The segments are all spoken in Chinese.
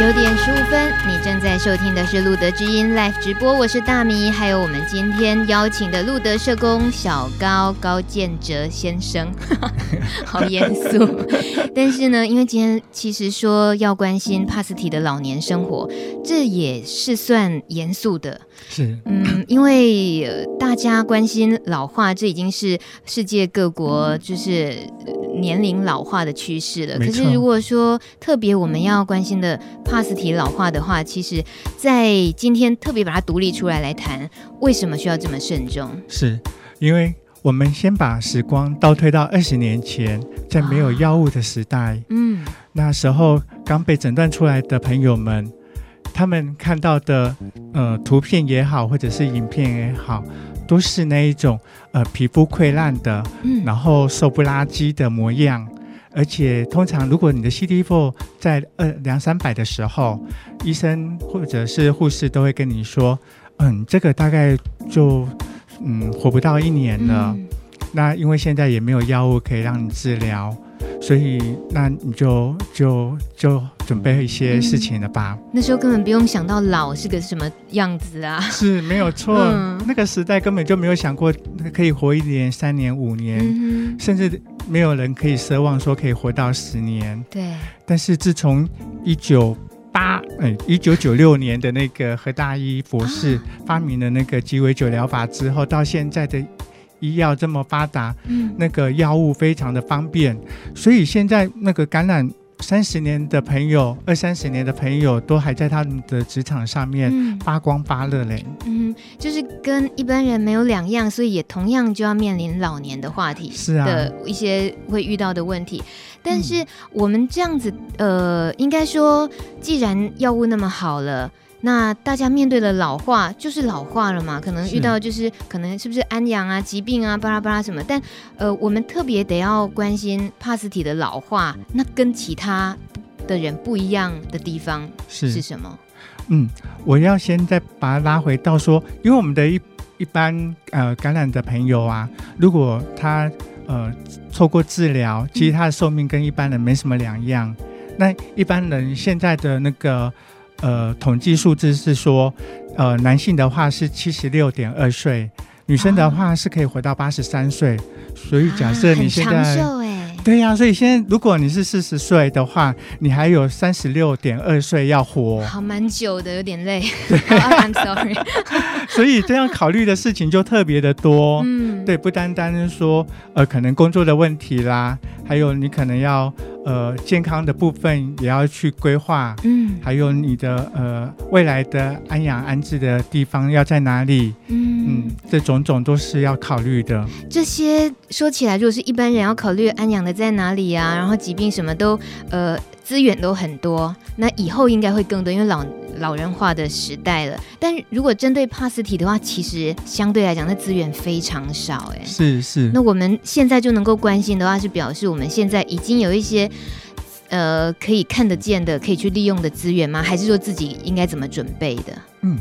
九点十五分，你正在收听的是路德之音 Live 直播，我是大米，还有我们今天邀请的路德社工小高高建哲先生，好严肃。但是呢，因为今天其实说要关心帕斯提的老年生活，这也是算严肃的。是，嗯，因为、呃、大家关心老化，这已经是世界各国就是年龄老化的趋势了。可是如果说特别我们要关心的帕斯提老化的话，其实，在今天特别把它独立出来来谈，为什么需要这么慎重？是因为我们先把时光倒退到二十年前，在没有药物的时代，啊、嗯，那时候刚被诊断出来的朋友们。他们看到的呃图片也好，或者是影片也好，都是那一种呃皮肤溃烂的，嗯，然后瘦不拉几的模样。而且通常如果你的 CD4 在二两三百的时候，医生或者是护士都会跟你说，嗯，这个大概就嗯活不到一年了。嗯。那因为现在也没有药物可以让你治疗。所以，那你就就就准备一些事情了吧。嗯，那时候根本不用想到老是个什么样子啊，是没有错。嗯。那个时代根本就没有想过可以活一年、三年、五年，嗯，甚至没有人可以奢望说可以活到十年。对。但是自从一九八哎一九九六年的那个何大一博士发明了那个鸡尾酒疗法之后，到现在的。医药这么发达，嗯，那个药物非常的方便，所以现在那个感染三十年的朋友，二三十年的朋友，都还在他们的职场上面发光发热嘞。嗯，就是跟一般人没有两样，所以也同样就要面临老年的话题，是啊，的一些会遇到的问题。但是我们这样子，呃，应该说，既然药物那么好了。那大家面对的老化就是老化了嘛？可能遇到就是可能是不是安阳啊、疾病啊、巴拉巴拉什么？但呃，我们特别得要关心帕斯体的老化，那跟其他的人不一样的地方是是什么？嗯，我要先再把它拉回到说，因为我们的一一般呃感染的朋友啊，如果他呃错过治疗，其实他的寿命跟一般人没什么两样。嗯。那一般人现在的那个。呃，统计数字是说，呃，男性的话是七十六点二岁，女生的话是可以活到八十三岁。所以假设你现在，对呀、啊，所以现在如果你是四十岁的话，你还有三十六点二岁要活，好蛮久的，有点累。对、oh,，I'm sorry。所以这样考虑的事情就特别的多。嗯，对，不单单是说呃，可能工作的问题啦，还有你可能要。呃，健康的部分也要去规划，嗯，还有你的呃未来的安养安置的地方要在哪里，嗯嗯，这种种都是要考虑的。这些说起来，如果是一般人要考虑安养的在哪里啊，然后疾病什么都呃资源都很多，那以后应该会更多，因为老。老人化的时代了，但如果针对帕斯体的话，其实相对来讲，那资源非常少，哎，是是。那我们现在就能够关心的话，是表示我们现在已经有一些呃可以看得见的、可以去利用的资源吗？还是说自己应该怎么准备的？嗯，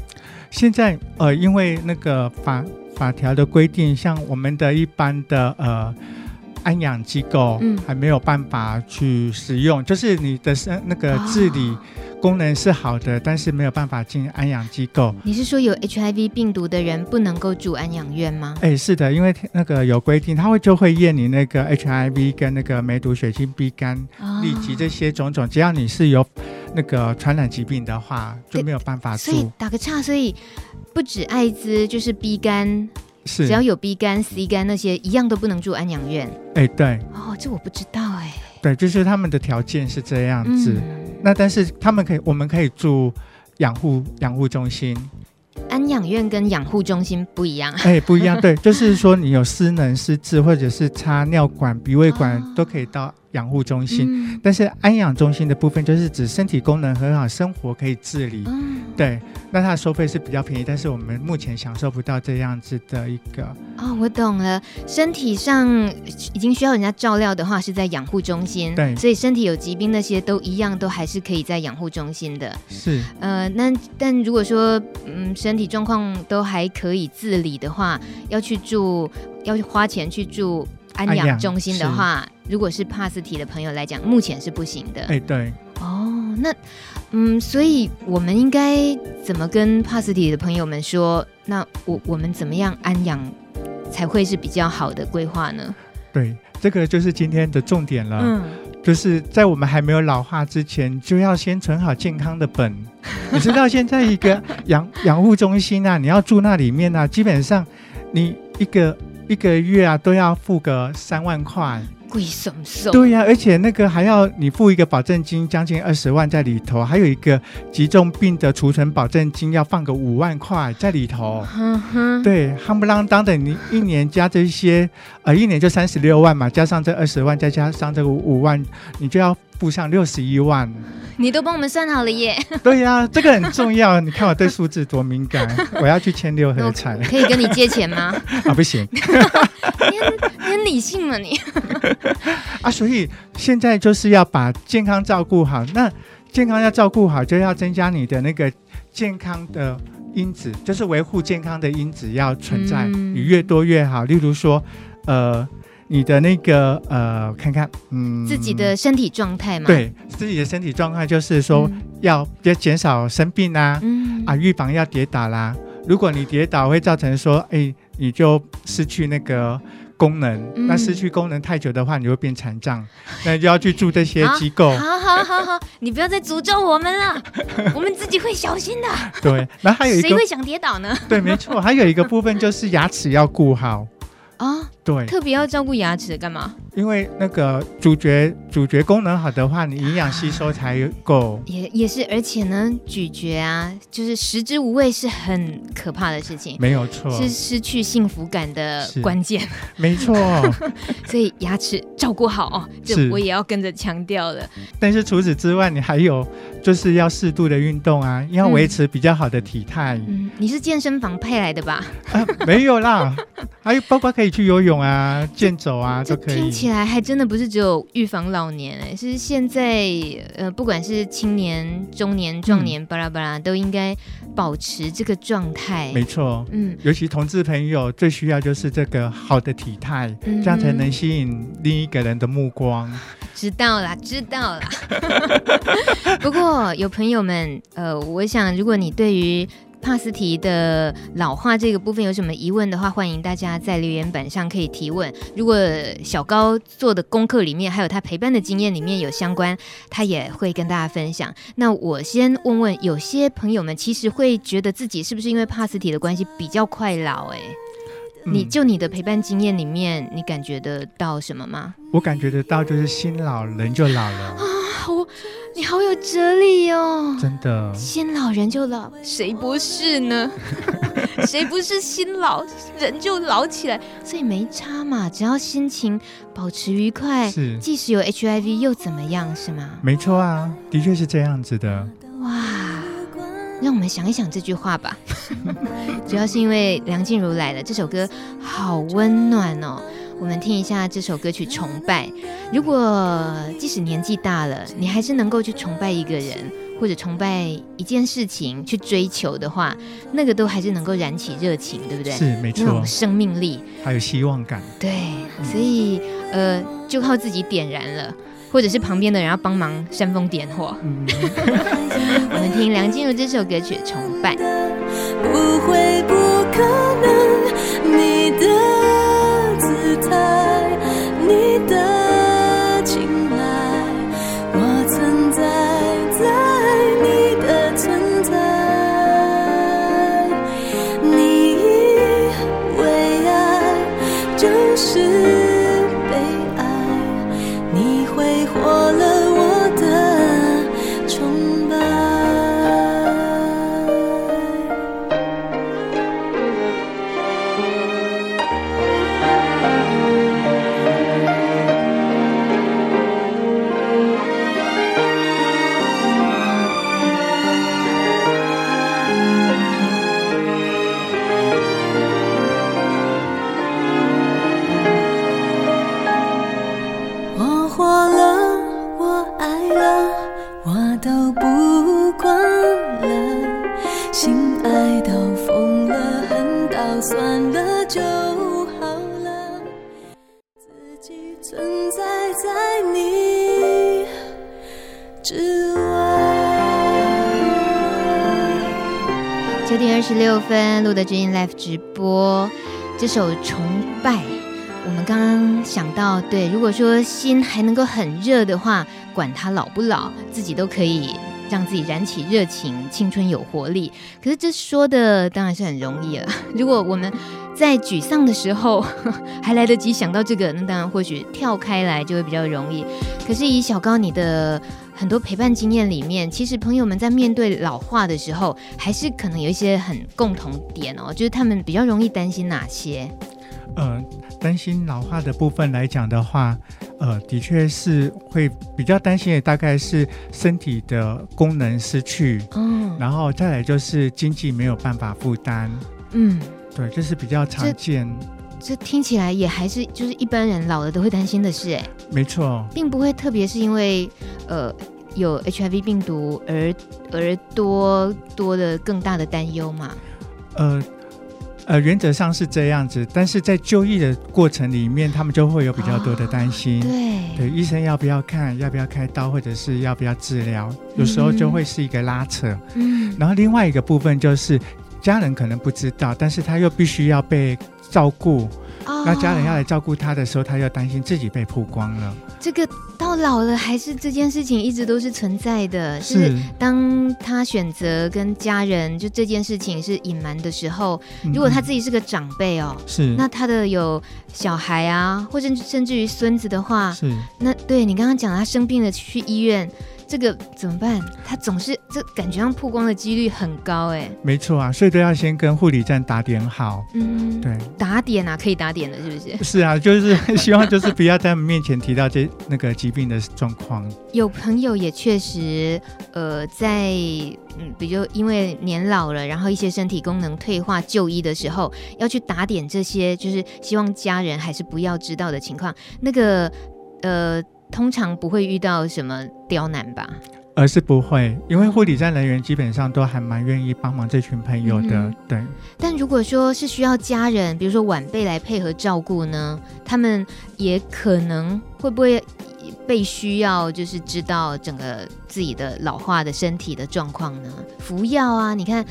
现在呃，因为那个法法条的规定，像我们的一般的呃安养机构，嗯，还没有办法去使用，就是你的生那个治理。哦功能是好的，但是没有办法进安养机构。你是说有 HIV 病毒的人不能够住安养院吗？哎，是的，因为那个有规定，他会就会验你那个 HIV 跟那个梅毒、血清 B 肝、痢疾这些种种，只要你是有那个传染疾病的话，就没有办法住。所以打个岔，所以不止艾滋，就是 B 肝，是只要有 B 肝、C 肝那些，一样都不能住安养院。哎，对。哦，这我不知道哎。对，就是他们的条件是这样子。嗯那但是他们可以，我们可以住养护养护中心。安养院跟养护中心不一样。哎、欸，不一样，对，就是说你有失能失智，或者是插尿管、鼻胃管，都可以到。养护中心，嗯，但是安养中心的部分就是指身体功能很好，生活可以自理，嗯。对，那它的收费是比较便宜，但是我们目前享受不到这样子的一个。哦，我懂了，身体上已经需要人家照料的话，是在养护中心。对，所以身体有疾病那些都一样，都还是可以在养护中心的。是，呃，那但如果说嗯身体状况都还可以自理的话，要去住，要花钱去住。安养中心的话，如果是帕斯提的朋友来讲，目前是不行的。哎，对。哦，那嗯，所以我们应该怎么跟帕斯提的朋友们说？那我我们怎么样安养才会是比较好的规划呢？对，这个就是今天的重点了。嗯，就是在我们还没有老化之前，就要先存好健康的本。你知道现在一个养养护中心啊，你要住那里面啊，基本上你一个一个月啊都要付个三万块。贵什么？对呀、啊，而且那个还要你付一个保证金，将近二十万在里头，还有一个急重病的储存保证金要放个五万块在里头。嗯哼，对，夯不啷当的，你一年加这些，呃，一年就三十六万嘛，加上这二十万，再加上这个五万，你就要付上六十一万。你都帮我们算好了耶！对呀、啊，这个很重要。你看我对数字多敏感，我要去签六合彩。可以跟你借钱吗？啊，不行。你很理性嘛你？啊，所以现在就是要把健康照顾好。那健康要照顾好，就要增加你的那个健康的因子，就是维护健康的因子要存在，嗯、你越多越好。例如说，呃。你的那个呃，看看，嗯，自己的身体状态嘛，对，自己的身体状态就是说要要减少生病啊，嗯、啊，预防要跌倒啦。如果你跌倒会造成说，哎，你就失去那个功能，嗯、那失去功能太久的话，你会变残障，那就要去住这些机构。好好好好，你不要再诅咒我们了，我们自己会小心的。对，那还有一个，谁会想跌倒呢？对，没错，还有一个部分就是牙齿要顾好。啊，对，特别要照顾牙齿干嘛？因为那个咀嚼咀嚼功能好的话，你营养吸收才够。也也是，而且呢，咀嚼啊，就是食之无味是很可怕的事情，没有错，是失去幸福感的关键。没错，所以牙齿照顾好哦，这我也要跟着强调了。但是除此之外，你还有就是要适度的运动啊，要维持比较好的体态。嗯，嗯，你是健身房配来的吧？啊，没有啦，还有包括可以去游泳啊、健走啊都可以。听起来还真的不是只有预防老年哎、欸，是现在呃，不管是青年、中年、壮年，巴拉巴拉，都应该保持这个状态。没错，嗯，尤其同志朋友最需要就是这个好的体态，嗯、这样才能吸引另一个人的目光。知道啦，知道啦。不过有朋友们，呃，我想如果你对于帕斯提的老化这个部分有什么疑问的话，欢迎大家在留言板上可以提问。如果小高做的功课里面还有他陪伴的经验里面有相关，他也会跟大家分享。那我先问问，有些朋友们其实会觉得自己是不是因为帕斯提的关系比较快老？诶，你就你的陪伴经验里面，你感觉得到什么吗？我感觉得到，就是心老人就老了啊！我。你好有哲理哦，真的，心老人就老，谁不是呢？谁不是心老人就老起来？所以没差嘛，只要心情保持愉快，是，即使有 HIV 又怎么样，是吗？没错啊，的确是这样子的。哇，让我们想一想这句话吧。主要是因为梁静茹来了，这首歌好温暖哦。我们听一下这首歌曲《崇拜》。如果即使年纪大了，你还是能够去崇拜一个人，或者崇拜一件事情，去追求的话，那个都还是能够燃起热情，对不对？是，没错。那种生命力，还有希望感。对，所以呃，就靠自己点燃了，或者是旁边的人要帮忙煽风点火。嗯、我们听梁静茹这首歌曲《崇拜》。不会不可能，你的。存在分，露德知音 Live 直播这首《崇拜》。我们刚刚想到，对，如果说心还能够很热的话，管他老不老，自己都可以让自己燃起热情，青春有活力。可是这说的当然是很容易了。如果我们在沮丧的时候还来得及想到这个，那当然或许跳开来就会比较容易。可是以小高你的。很多陪伴经验里面，其实朋友们在面对老化的时候，还是可能有一些很共同点哦，就是他们比较容易担心哪些？呃，担心老化的部分来讲的话，呃，的确是会比较担心的，大概是身体的功能失去，嗯，然后再来就是经济没有办法负担，嗯，对，这是比较常见。这听起来也还是就是一般人老了都会担心的事，哎，没错，并不会特别是因为呃有 HIV 病毒而而多多的更大的担忧嘛？呃呃，原则上是这样子，但是在就医的过程里面，他们就会有比较多的担心，哦、对。对，医生要不要看，要不要开刀，或者是要不要治疗，有时候就会是一个拉扯，嗯，然后另外一个部分就是家人可能不知道，但是他又必须要被。照顾，那家人要来照顾他的时候，他又担心自己被曝光了。这个到老了还是这件事情一直都是存在的。是，是当他选择跟家人就这件事情是隐瞒的时候，如果他自己是个长辈哦，是，那他的有小孩啊，或者甚至于孙子的话，是，那对你刚刚讲他生病了去医院。这个怎么办？他总是这感觉上曝光的几率很高哎。没错啊，所以都要先跟护理站打点好。嗯，对，打点啊，可以打点的，是不是？是啊，就是 希望就是不要在我们面前提到这那个疾病的状况。有朋友也确实，呃，在嗯，比如因为年老了，然后一些身体功能退化，就医的时候要去打点这些，就是希望家人还是不要知道的情况。那个呃。通常不会遇到什么刁难吧？而是不会，因为护理站人员基本上都还蛮愿意帮忙这群朋友的。嗯、对。但如果说是需要家人，比如说晚辈来配合照顾呢，他们也可能会不会被需要，就是知道整个自己的老化的身体的状况呢？服药啊，你看。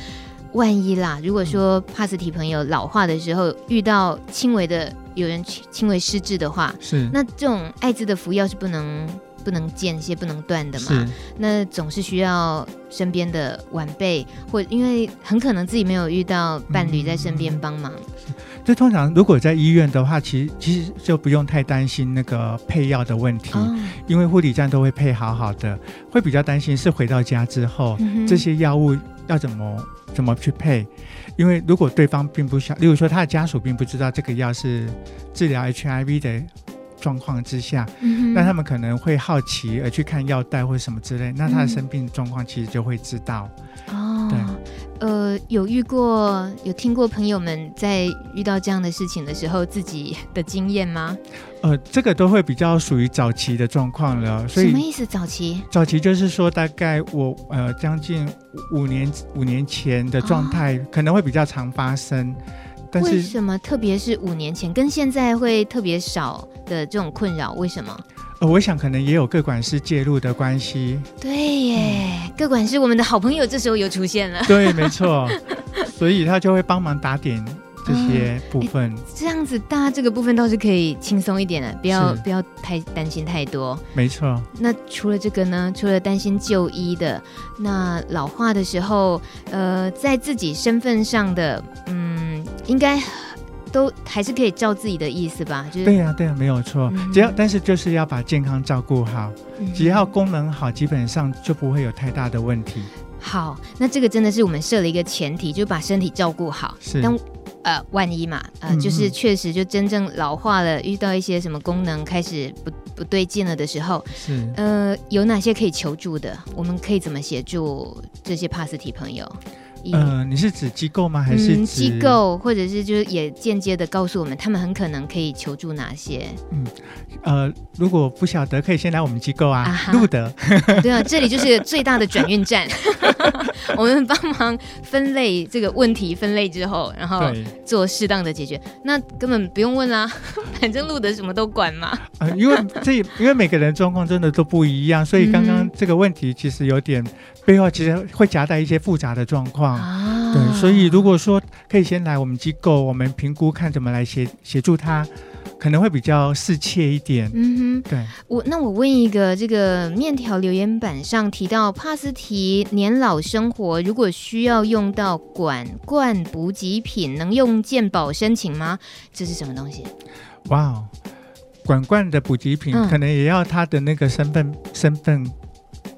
万一啦，如果说帕斯提朋友老化的时候遇到轻微的有人轻微失智的话，是。那这种艾滋的服药是不能不能间歇不能断的嘛？是。那总是需要身边的晚辈，或因为很可能自己没有遇到伴侣在身边帮忙。这、嗯、通常如果在医院的话，其实其实就不用太担心那个配药的问题，哦、因为护理站都会配好好的，会比较担心是回到家之后、嗯、这些药物要怎么。怎么去配？因为如果对方并不想，例如说他的家属并不知道这个药是治疗 HIV 的状况之下，嗯、那他们可能会好奇而去看药袋或什么之类，那他的生病状况其实就会知道。呃，有遇过有听过朋友们在遇到这样的事情的时候自己的经验吗？呃，这个都会比较属于早期的状况了。所以什么意思？早期？早期就是说，大概我呃将近五年五年前的状态可能会比较常发生。哦、但是为什么？特别是五年前跟现在会特别少的这种困扰？为什么？呃，我想可能也有各管师介入的关系。对耶，个、嗯、管师，我们的好朋友这时候又出现了。对，没错，所以他就会帮忙打点这些部分。哦、这样子，大家这个部分倒是可以轻松一点了，不要不要太担心太多。没错。那除了这个呢？除了担心就医的，那老化的时候，呃，在自己身份上的，嗯，应该。都还是可以照自己的意思吧，就是对呀、啊，对呀、啊，没有错。嗯、只要但是就是要把健康照顾好，嗯、只要功能好，基本上就不会有太大的问题。好，那这个真的是我们设了一个前提，就把身体照顾好。是，但呃，万一嘛，呃，嗯、就是确实就真正老化了，遇到一些什么功能开始不不对劲了的时候，是呃，有哪些可以求助的？我们可以怎么协助这些帕斯提朋友？嗯、呃，你是指机构吗？还是机构，或者是就是也间接的告诉我们，他们很可能可以求助哪些？嗯，呃，如果不晓得，可以先来我们机构啊，路德。对啊，这里就是最大的转运站，我们帮忙分类这个问题，分类之后，然后做适当的解决。那根本不用问啦，反正路德什么都管嘛。呃，因为这因为每个人状况真的都不一样，所以刚刚这个问题其实有点。背后其实会夹带一些复杂的状况，啊、对，所以如果说可以先来我们机构，我们评估看怎么来协协助他。可能会比较适切一点。嗯哼，对我那我问一个，这个面条留言板上提到帕斯提年老生活，如果需要用到管罐补给品，能用健保申请吗？这是什么东西？哇哦，管罐的补给品、嗯、可能也要他的那个身份身份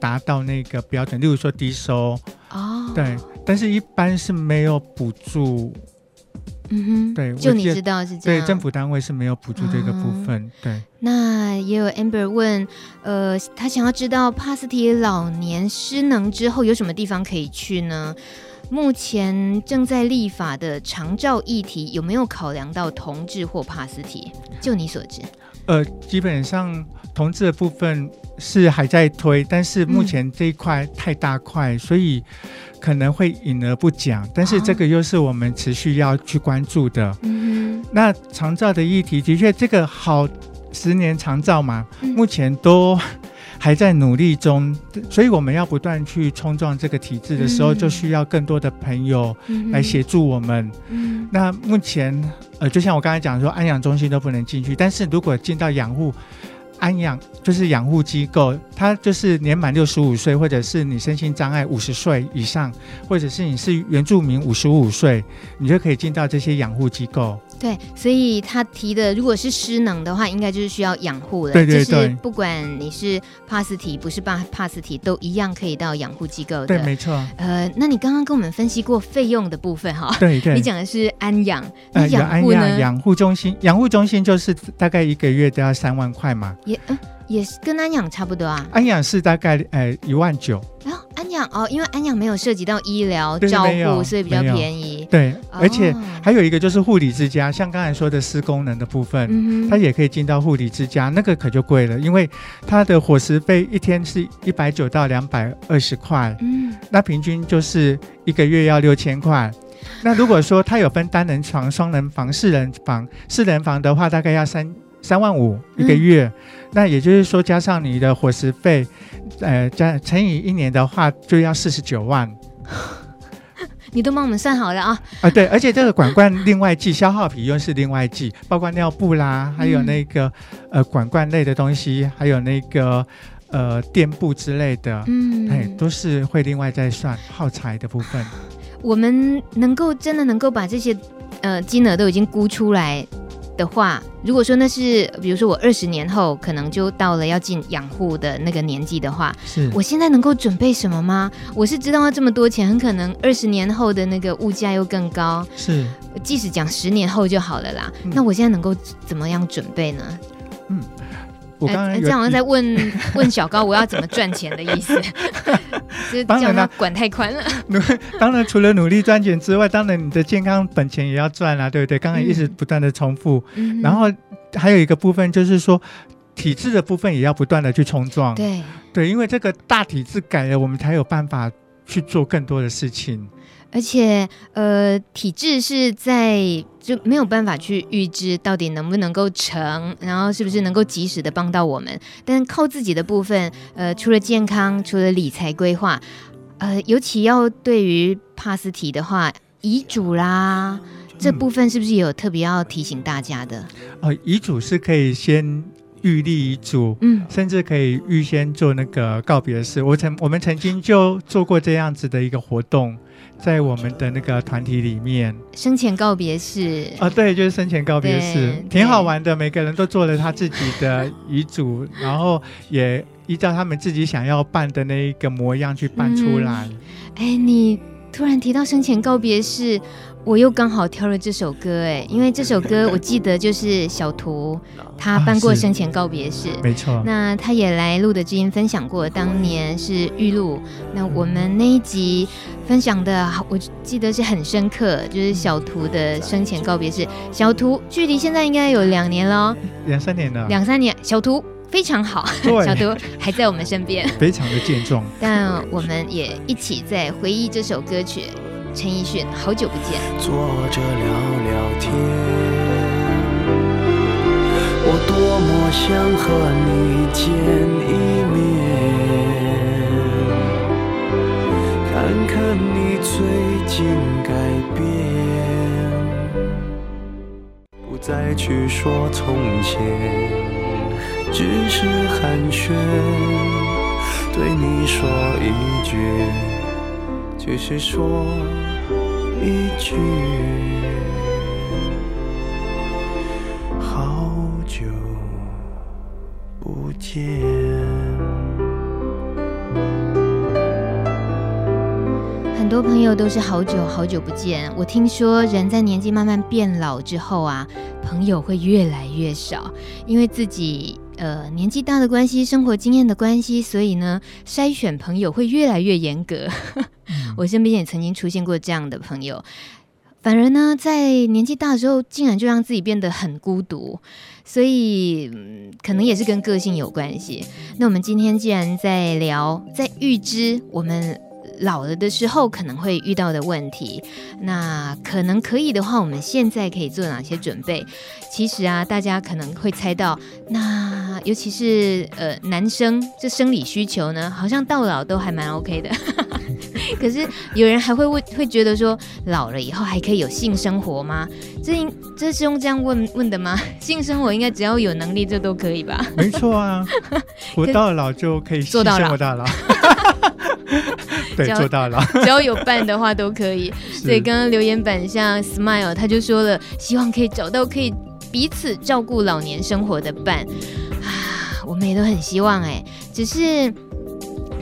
达到那个标准，例如说低收哦，对，但是一般是没有补助。嗯哼，对，就你知道是这样。对，政府单位是没有补助这个部分。嗯、对，那也有 Amber 问，呃，他想要知道帕斯提老年失能之后有什么地方可以去呢？目前正在立法的长照议题有没有考量到同志或帕斯提？就你所知，呃，基本上同志的部分是还在推，但是目前这一块太大块，嗯、所以。可能会隐而不讲，但是这个又是我们持续要去关注的。嗯，那长照的议题的确，这个好十年长照嘛，嗯、目前都还在努力中，所以我们要不断去冲撞这个体制的时候，嗯、就需要更多的朋友来协助我们。嗯，那目前呃，就像我刚才讲说，安养中心都不能进去，但是如果进到养护。安养就是养护机构，它就是年满六十五岁，或者是你身心障碍五十岁以上，或者是你是原住民五十五岁，你就可以进到这些养护机构。对，所以他提的，如果是失能的话，应该就是需要养护了。对对对，就是不管你是帕斯提，不是帕帕斯提，都一样可以到养护机构的。对，没错。呃，那你刚刚跟我们分析过费用的部分哈？对对。你讲的是安养，那养护呢？养护中心，养护中心就是大概一个月都要三万块嘛。也嗯。也是跟安养差不多啊，安养是大概呃一万九。然后安养哦，因为安养没有涉及到医疗照护，所以比较便宜。对，而且还有一个就是护理之家，像刚才说的失功能的部分，它也可以进到护理之家，那个可就贵了，因为它的伙食费一天是一百九到两百二十块，嗯，那平均就是一个月要六千块。那如果说它有分单人床、双人房、四人房，四人房的话大概要三。三万五一个月，嗯、那也就是说加上你的伙食费，呃，加乘以一年的话，就要四十九万。你都帮我们算好了啊？啊，对，而且这个管罐另外计，消耗品又是另外计，包括尿布啦，还有那个、嗯、呃管罐类的东西，还有那个呃垫布之类的，嗯，哎，都是会另外再算耗材的部分。我们能够真的能够把这些呃金额都已经估出来的话，如果说那是，比如说我二十年后可能就到了要进养护的那个年纪的话，是我现在能够准备什么吗？我是知道要这么多钱，很可能二十年后的那个物价又更高。是，即使讲十年后就好了啦。嗯、那我现在能够怎么样准备呢？嗯。我刚刚、欸、这样好像在问 问小高，我要怎么赚钱的意思？就是这样管太宽了。当然，除了努力赚钱之外，当然你的健康本钱也要赚啊，对不对？刚刚一直不断的重复。嗯、然后还有一个部分就是说，体制的部分也要不断的去冲撞。对对，因为这个大体制改了，我们才有办法去做更多的事情。而且，呃，体制是在就没有办法去预知到底能不能够成，然后是不是能够及时的帮到我们。但靠自己的部分，呃，除了健康，除了理财规划，呃，尤其要对于帕斯提的话，遗嘱啦，这部分是不是也有特别要提醒大家的？哦、呃，遗嘱是可以先预立遗嘱，嗯，甚至可以预先做那个告别式。我曾我们曾经就做过这样子的一个活动。在我们的那个团体里面，生前告别式啊，对，就是生前告别式，挺好玩的。每个人都做了他自己的遗嘱，然后也依照他们自己想要办的那一个模样去办出来。哎、嗯，你突然提到生前告别式。我又刚好挑了这首歌哎，因为这首歌我记得就是小图他办过生前告别式，没错。那他也来录的知音分享过，当年是玉露。那我们那一集分享的，我记得是很深刻，就是小图的生前告别式。小图距离现在应该有两年了，两三年了，两三年。小图非常好，小图还在我们身边，非常的健壮。但我们也一起在回忆这首歌曲。陈奕迅好久不见。坐着聊聊天我多么想和你见一面看看你最近改变。不再去说从前只是寒暄对你说一句。只是说一句。好久不见。很多朋友都是好久好久不见。我听说人在年纪慢慢变老之后啊，朋友会越来越少，因为自己呃年纪大的关系，生活经验的关系，所以呢筛选朋友会越来越严格。我身边也曾经出现过这样的朋友，反而呢在年纪大的时候，竟然就让自己变得很孤独。所以，可能也是跟个性有关系。那我们今天既然在聊，在预知我们。老了的时候可能会遇到的问题，那可能可以的话，我们现在可以做哪些准备？其实啊，大家可能会猜到，那尤其是呃男生这生理需求呢，好像到老都还蛮 OK 的。可是有人还会问，会觉得说，老了以后还可以有性生活吗？这应这是用这样问问的吗？性生活应该只要有能力，这都可以吧？没错啊，活到老就可以做到老。对，做到老。只要有伴的话都可以。所以刚刚留言板像 Smile，他就说了，希望可以找到可以彼此照顾老年生活的伴啊。我们也都很希望哎，只是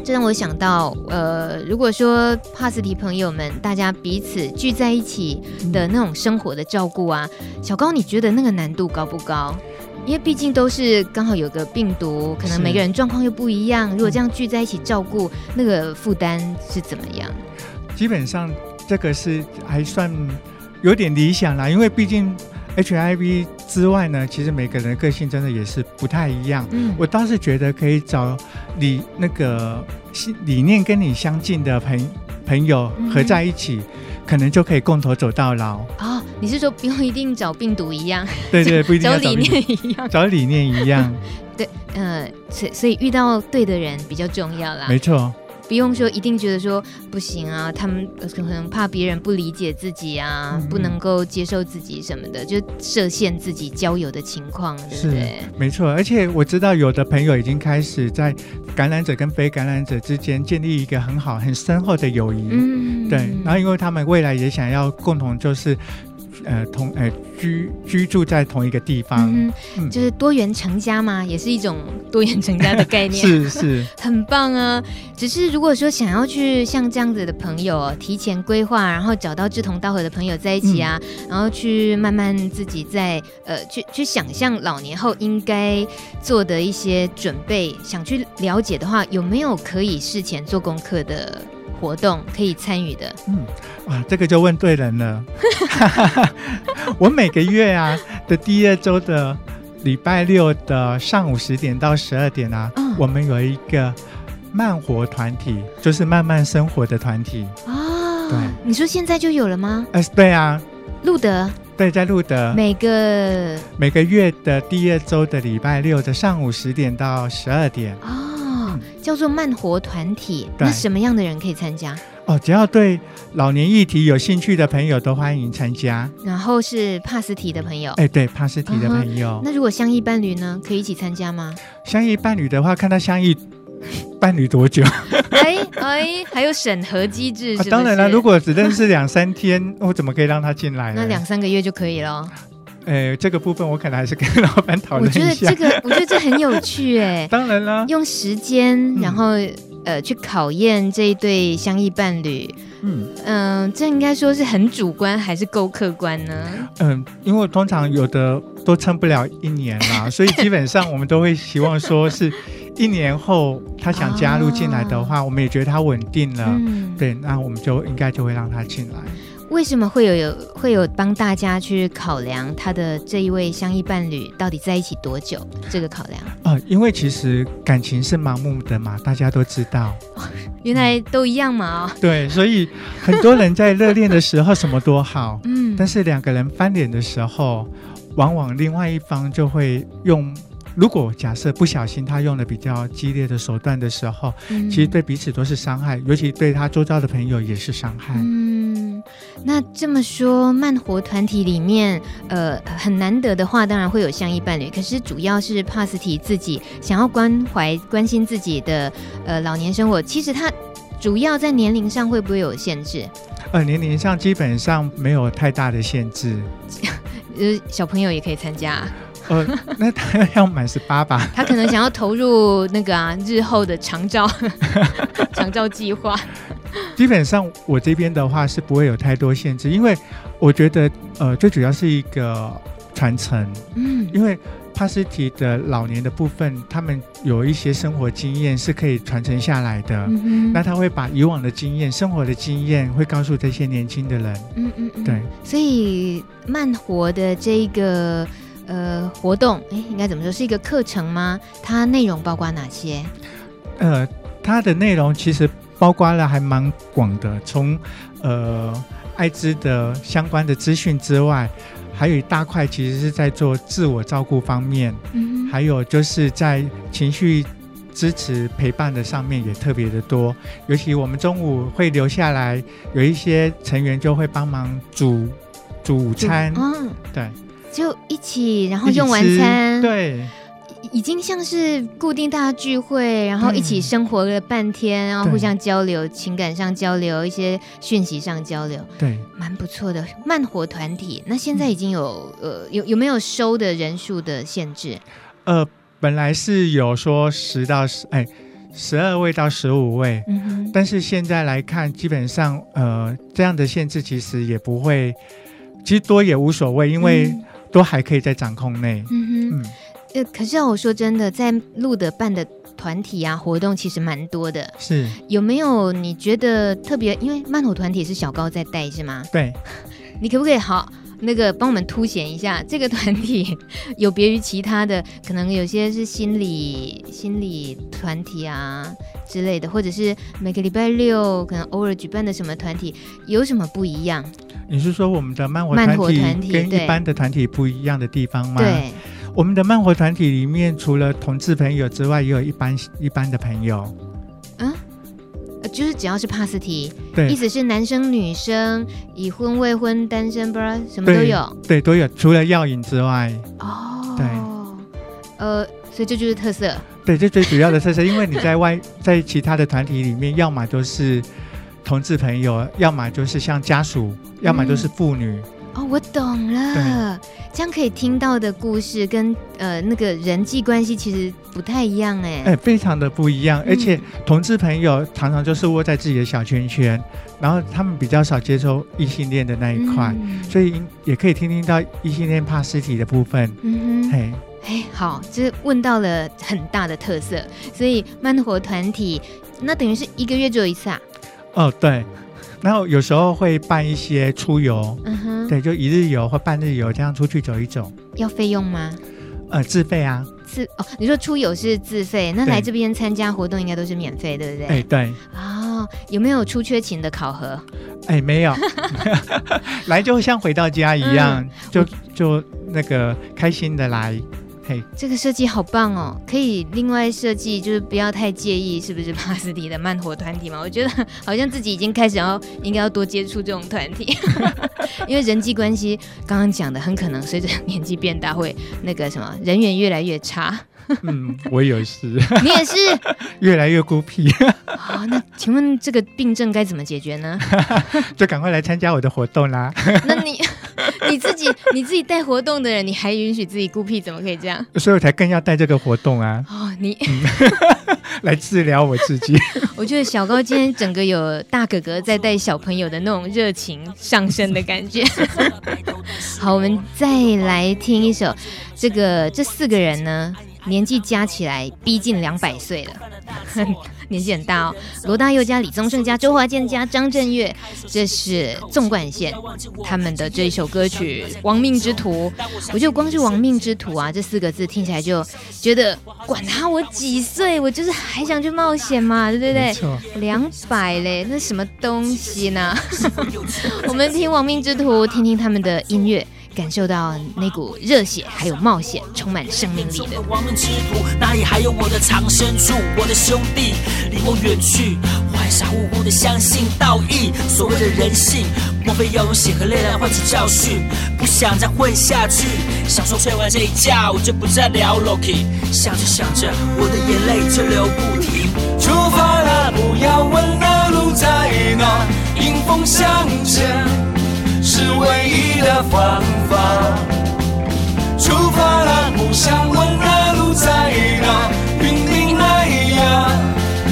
这让我想到，呃，如果说帕斯提朋友们大家彼此聚在一起的那种生活的照顾啊，小高你觉得那个难度高不高？因为毕竟都是刚好有个病毒，可能每个人状况又不一样。如果这样聚在一起照顾，那个负担是怎么样？基本上这个是还算有点理想啦，因为毕竟 HIV 之外呢，其实每个人的个性真的也是不太一样。嗯，我倒是觉得可以找理那个理念跟你相近的朋朋友合在一起。嗯可能就可以共同走到老啊、哦！你是说不用一定找病毒一样？对对，不一定要找理念一样，找理念一样。对，呃，所所以遇到对的人比较重要啦。没错。不用说，一定觉得说不行啊，他们可能怕别人不理解自己啊，嗯、不能够接受自己什么的，就设限自己交友的情况，对不对？没错，而且我知道有的朋友已经开始在感染者跟非感染者之间建立一个很好、很深厚的友谊。嗯，对。然后，因为他们未来也想要共同就是。呃，同呃居居住在同一个地方，嗯，嗯，就是多元成家嘛，也是一种多元成家的概念，是是，很棒啊。只是如果说想要去像这样子的朋友提前规划，然后找到志同道合的朋友在一起啊，嗯、然后去慢慢自己在呃去去想象老年后应该做的一些准备，想去了解的话，有没有可以事前做功课的？活动可以参与的，嗯，哇，这个就问对人了。我每个月啊的第二周的礼拜六的上午十点到十二点啊，嗯，我们有一个慢活团体，就是慢慢生活的团体。哦，对，你说现在就有了吗？呃，对啊，路德，对，在路德，每个每个月的第二周的礼拜六的上午十点到十二点。哦叫做慢活团体，那什么样的人可以参加？哦，只要对老年议题有兴趣的朋友都欢迎参加。然后是帕斯提的朋友，哎，对，帕斯提的朋友。Uh-huh. 那如果相依伴侣呢，可以一起参加吗？相依伴侣的话，看他相依伴侣多久？哎哎，还有审核机制是是？啊，当然了，如果只认识两三天，我怎么可以让他进来呢？那两三个月就可以了。哎，这个部分我可能还是跟老板讨论一下。我觉得这个，我觉得这很有趣哎。当然啦，用时间，然后、嗯、呃，去考验这一对相依伴侣。嗯嗯、呃，这应该说是很主观还是够客观呢？嗯，因为通常有的都撑不了一年啦，所以基本上我们都会希望说是一年后他想加入进来的话，哦、我们也觉得他稳定了、嗯，对，那我们就应该就会让他进来。为什么会有有会有帮大家去考量他的这一位相依伴侣到底在一起多久？这个考量啊、呃，因为其实感情是盲目的嘛，大家都知道。哦、原来都一样嘛、哦？对，所以很多人在热恋的时候什么都好，嗯，但是两个人翻脸的时候，往往另外一方就会用。如果假设不小心他用了比较激烈的手段的时候，嗯、其实对彼此都是伤害，尤其对他周遭的朋友也是伤害。嗯。那这么说，慢活团体里面，呃，很难得的话，当然会有相依伴侣。可是主要是帕斯提自己想要关怀、关心自己的呃老年生活。其实他主要在年龄上会不会有限制？呃，年龄上基本上没有太大的限制，呃，小朋友也可以参加。呃，那他要满十八吧？他可能想要投入那个啊，日后的长照 长照计划。基本上我这边的话是不会有太多限制，因为我觉得呃，最主要是一个传承。嗯，因为帕斯提的老年的部分，他们有一些生活经验是可以传承下来的。嗯哼，那他会把以往的经验、生活的经验，会告诉这些年轻的人。嗯嗯嗯，对。所以慢活的这个。呃，活动哎，应该怎么说？是一个课程吗？它内容包括哪些？呃，它的内容其实包括了还蛮广的，从呃艾滋的相关的资讯之外，还有一大块其实是在做自我照顾方面，嗯，还有就是在情绪支持陪伴的上面也特别的多。尤其我们中午会留下来，有一些成员就会帮忙煮煮午餐，嗯，对。就一起，然后用完餐，对，已经像是固定大家聚会，然后一起生活了半天，然后互相交流，情感上交流，一些讯息上交流，对，蛮不错的慢活团体。那现在已经有、嗯、呃有有没有收的人数的限制？呃，本来是有说十到十哎十二位到十五位，嗯哼，但是现在来看，基本上呃这样的限制其实也不会，其实多也无所谓，因为、嗯。都还可以在掌控内。嗯哼，嗯，呃，可是我说真的，在路德办的团体啊活动其实蛮多的。是，有没有你觉得特别？因为慢火团体是小高在带，是吗？对。你可不可以好那个帮我们凸显一下这个团体有别于其他的？可能有些是心理心理团体啊之类的，或者是每个礼拜六可能偶尔举办的什么团体，有什么不一样？你是说我们的慢活团体跟一般的团体不一样的地方吗？对，我们的慢活团体里面，除了同志朋友之外，也有一般一般的朋友。嗯，就是只要是帕斯提，对，意思是男生、女生、已婚、未婚、单身，不知道什么都有。对，对，都有，除了药瘾之外。哦，对，呃，所以这就是特色。对，这最主要的特色，因为你在外，在其他的团体里面，要么都是。同志朋友，要么就是像家属，要么就是妇女。嗯。哦，我懂了。这样可以听到的故事跟呃那个人际关系其实不太一样哎。哎，非常的不一样。而且同志朋友常常就是窝在自己的小圈圈，然后他们比较少接受异性恋的那一块，嗯、所以也可以听听到异性恋怕尸体的部分。嗯哼，嘿，哎，好，这问到了很大的特色。所以慢活团体那等于是一个月只有一次啊。哦，对，然后有时候会办一些出游，嗯哼，对，就一日游或半日游这样出去走一走。要费用吗？呃，自费啊。自哦，你说出游是自费，那来这边参加活动应该都是免费，对不对？哎，对。哦，有没有出缺勤的考核？哎，没有，来就像回到家一样，嗯、就就那个开心的来。这个设计好棒哦！可以另外设计，就是不要太介意是不是 帕斯蒂的慢活团体嘛？我觉得好像自己已经开始要应该要多接触这种团体，因为人际关系刚刚讲的很可能随着年纪变大会那个什么人缘越来越差。嗯，我也是，你也是越来越孤僻。好，那请问这个病症该怎么解决呢？就赶快来参加我的活动啦！那你。你自己 你自己带活动的人，你还允许自己孤僻，怎么可以这样？所以我才更要带这个活动啊！哦，你、嗯、来治疗我自己。我觉得小高今天整个有大哥哥在带小朋友的那种热情上升的感觉。好，我们再来听一首，这个这四个人呢，年纪加起来逼近两百岁了。年纪很大哦，罗大佑加李宗盛加周华健加张震岳，这是纵贯线他们的这一首歌曲《亡命之徒》。我就光是“亡命之徒”啊这四个字听起来就觉得，管他我几岁，我就是还想去冒险嘛，对不对？两百嘞，那什么东西呢？我们听《亡命之徒》，听听他们的音乐。感受到那股热血还有冒险，充满生命力的。亡命之徒，哪里还有我的藏身处？我的兄弟离我远去，我还傻乎乎的相信道义。所谓的人性，莫非要用血和泪来换取教训？不想再混下去，想说睡完这一觉，我就不再聊 Loki。想着想着，我的眼泪就流不停。出发了，不要问那路在哪，迎风向前。是唯一的方法。出发了，不想问那路在哪，云顶那呀，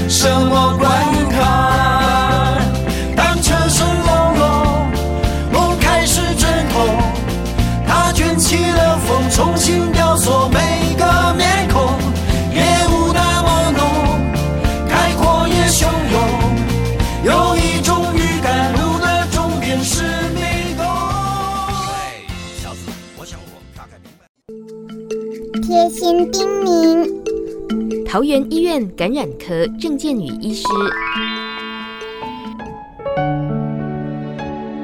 什么关心叮咛：桃园医院感染科郑建宇医师。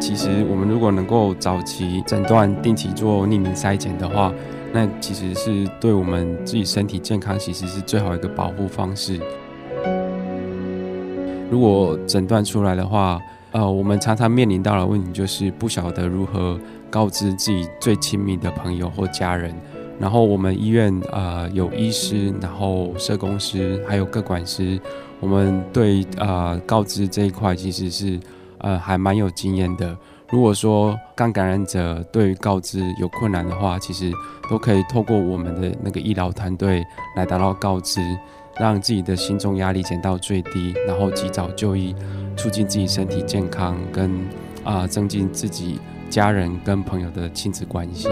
其实，我们如果能够早期诊断、定期做匿名筛检的话，那其实是对我们自己身体健康，其实是最好一个保护方式。如果诊断出来的话，呃，我们常常面临到的问题就是不晓得如何告知自己最亲密的朋友或家人。然后我们医院呃有医师，然后社工师，还有个管师，我们对呃告知这一块其实是呃还蛮有经验的。如果说刚感染者对于告知有困难的话，其实都可以透过我们的那个医疗团队来达到告知，让自己的心中压力减到最低，然后及早就医，促进自己身体健康，跟啊、增进自己家人跟朋友的亲子关系。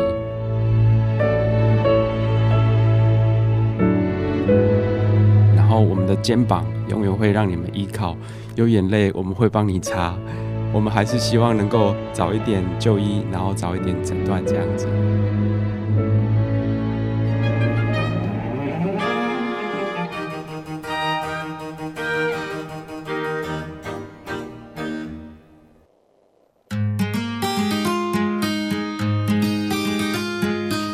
然后我们的肩膀永远会让你们依靠，有眼泪我们会帮你擦。我们还是希望能够早一点就医，然后早一点诊断这样子。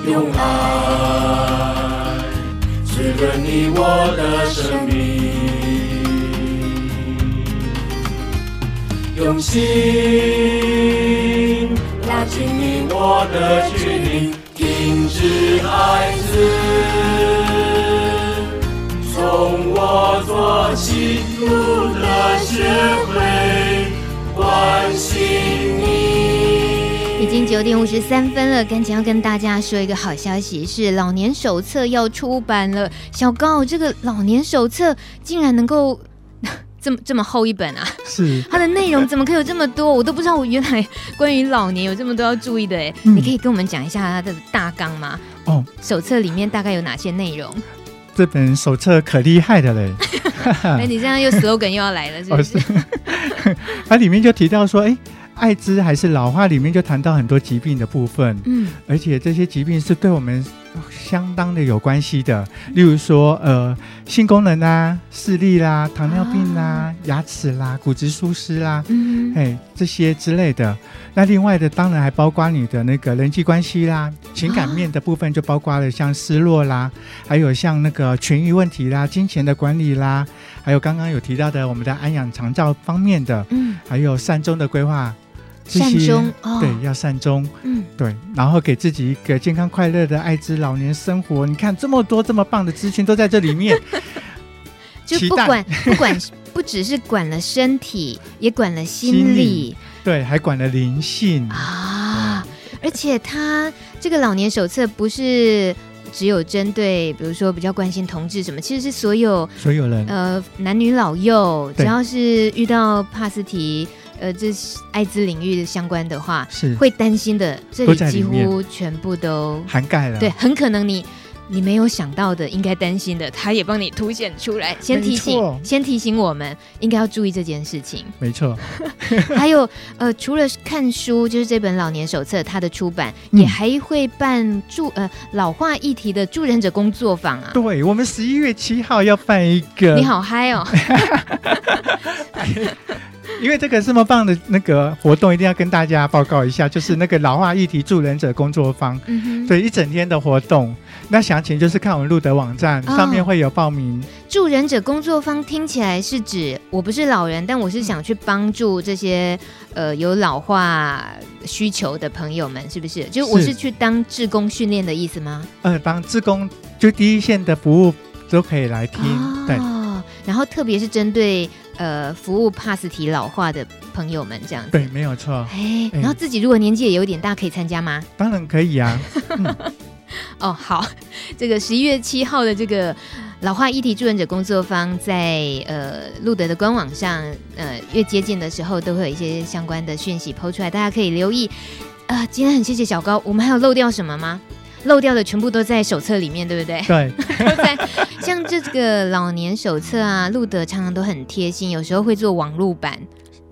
用爱润你我的生命。用心拉近你我的距离，停止孩子，从我做起，路的学会关心。已经九点五十三分了，赶紧要跟大家说一个好消息，是老年手册要出版了。小高，这个老年手册竟然能够。这么这么厚一本啊！是它的内容怎么可以有这么多？我都不知道，我原来关于老年有这么多要注意的哎、嗯！你可以跟我们讲一下它的大纲吗？哦，手册里面大概有哪些内容？这本手册可厉害的嘞！哎，你这样又 slogan 又要来了，是不是？它里面就提到说，哎。艾滋还是老化里面就谈到很多疾病的部分，嗯，而且这些疾病是对我们相当的有关系的，例如说，呃，性功能啦、视力啦、糖尿病啦、啊、牙齿啦、骨质疏失啦，嗯，哎，这些之类的。那另外的当然还包括你的那个人际关系啦、情感面的部分，就包括了像失落啦，还有像那个痊愈问题啦、金钱的管理啦，还有刚刚有提到的我们的安养长照方面的，嗯，还有善终的规划。善终、哦，对，要善终，嗯，对，然后给自己一个健康快乐的爱之老年生活。你看这么多这么棒的资讯都在这里面，就不管 不管不只是管了身体，也管了心理，心理，对，还管了灵性。啊！而且他这个老年手册不是只有针对，比如说比较关心同志什么，其实是所有所有人，呃，男女老幼，只要是遇到帕斯提。呃，这是艾滋领域的相关的话，是会担心的。这里几乎全部都涵盖了。对，很可能你你没有想到的，应该担心的，他也帮你凸显出来，先提醒，先提醒我们应该要注意这件事情。没错。还有呃，除了看书，就是这本老年手册，它的出版、嗯、也还会办助呃老化议题的助人者工作坊啊。对，我们十一月七号要办一个。你好嗨哦！因为这个这么棒的那个活动，一定要跟大家报告一下，就是那个老化议题助人者工作坊，嗯哼，对，一整天的活动。那详情就是看我们路德网站上面会有报名。哦、助人者工作坊听起来是指我不是老人，但我是想去帮助这些呃有老化需求的朋友们，是不是？就我是去当志工训练的意思吗？呃，当志工就第一线的服务都可以来听，哦、对。然后特别是针对呃服务帕斯提老化的朋友们这样子，对，没有错。哎，然后自己如果年纪也有点大，可以参加吗？当然可以啊。嗯哦，好，这个十一月七号的这个老化议题助人者工作坊在，呃路德的官网上，呃越接近的时候，都会有一些相关的讯息 PO 出来，大家可以留意。呃，今天很谢谢小高，我们还有漏掉什么吗？漏掉的全部都在手册里面，对不对？对，都在。像这个老年手册啊，路德常常都很贴心，有时候会做网路版。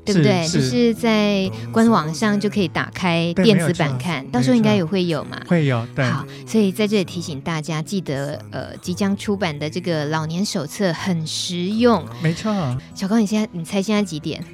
对不对？就是在官网上就可以打开电子版看，到时候应该也会有嘛。会有，对。好，所以在这里提醒大家，记得呃，即将出版的这个老年手册很实用。没错。小高，你现在你猜现在几点？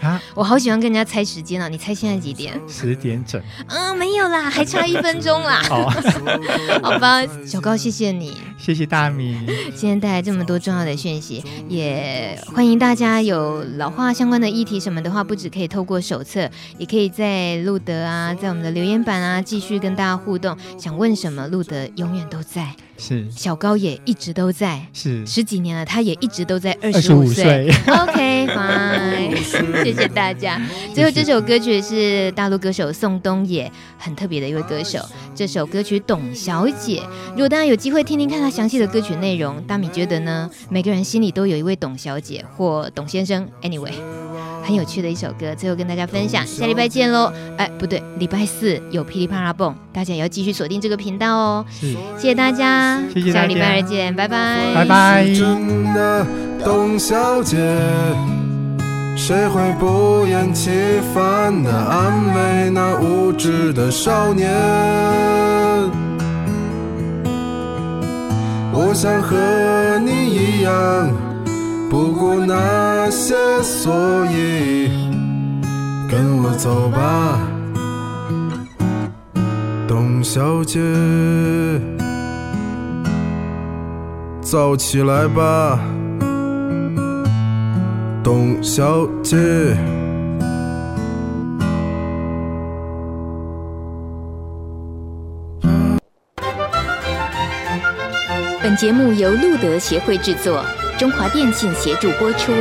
啊！我好喜欢跟人家猜时间啊。你猜现在几点？十点整。嗯，没有啦，还差一分钟啦。好，好吧，小高，谢谢你，谢谢大米，今天带来这么多重要的讯息，也欢迎大家有老化相关的议题什么的话，不只可以透过手册，也可以在路德啊，在我们的留言板啊，继续跟大家互动。想问什么，路德永远都在。是小高也一直都在，是十几年了，他也一直都在二十五岁。OK，fine，谢谢大家。最后这首歌曲是大陆歌手宋冬野，很特别的一位歌手。这首歌曲《董小姐》，如果大家有机会听听看他详细的歌曲内容，大米觉得呢，每个人心里都有一位董小姐或董先生。Anyway。很有趣的一首歌，最后跟大家分享，下礼拜见喽！哎，不对，礼拜四有噼里啪啦蹦，大家也要继续锁定这个频道哦。是，谢谢大家，谢谢，下礼拜二见，拜拜，拜拜。董小姐，谁会不厌其烦的安慰那无知的少年？我想和你一样。不顾那些，所以跟我走吧，董小姐，早起来吧，董小姐。本节目由路德协会制作。中华电信协助播出。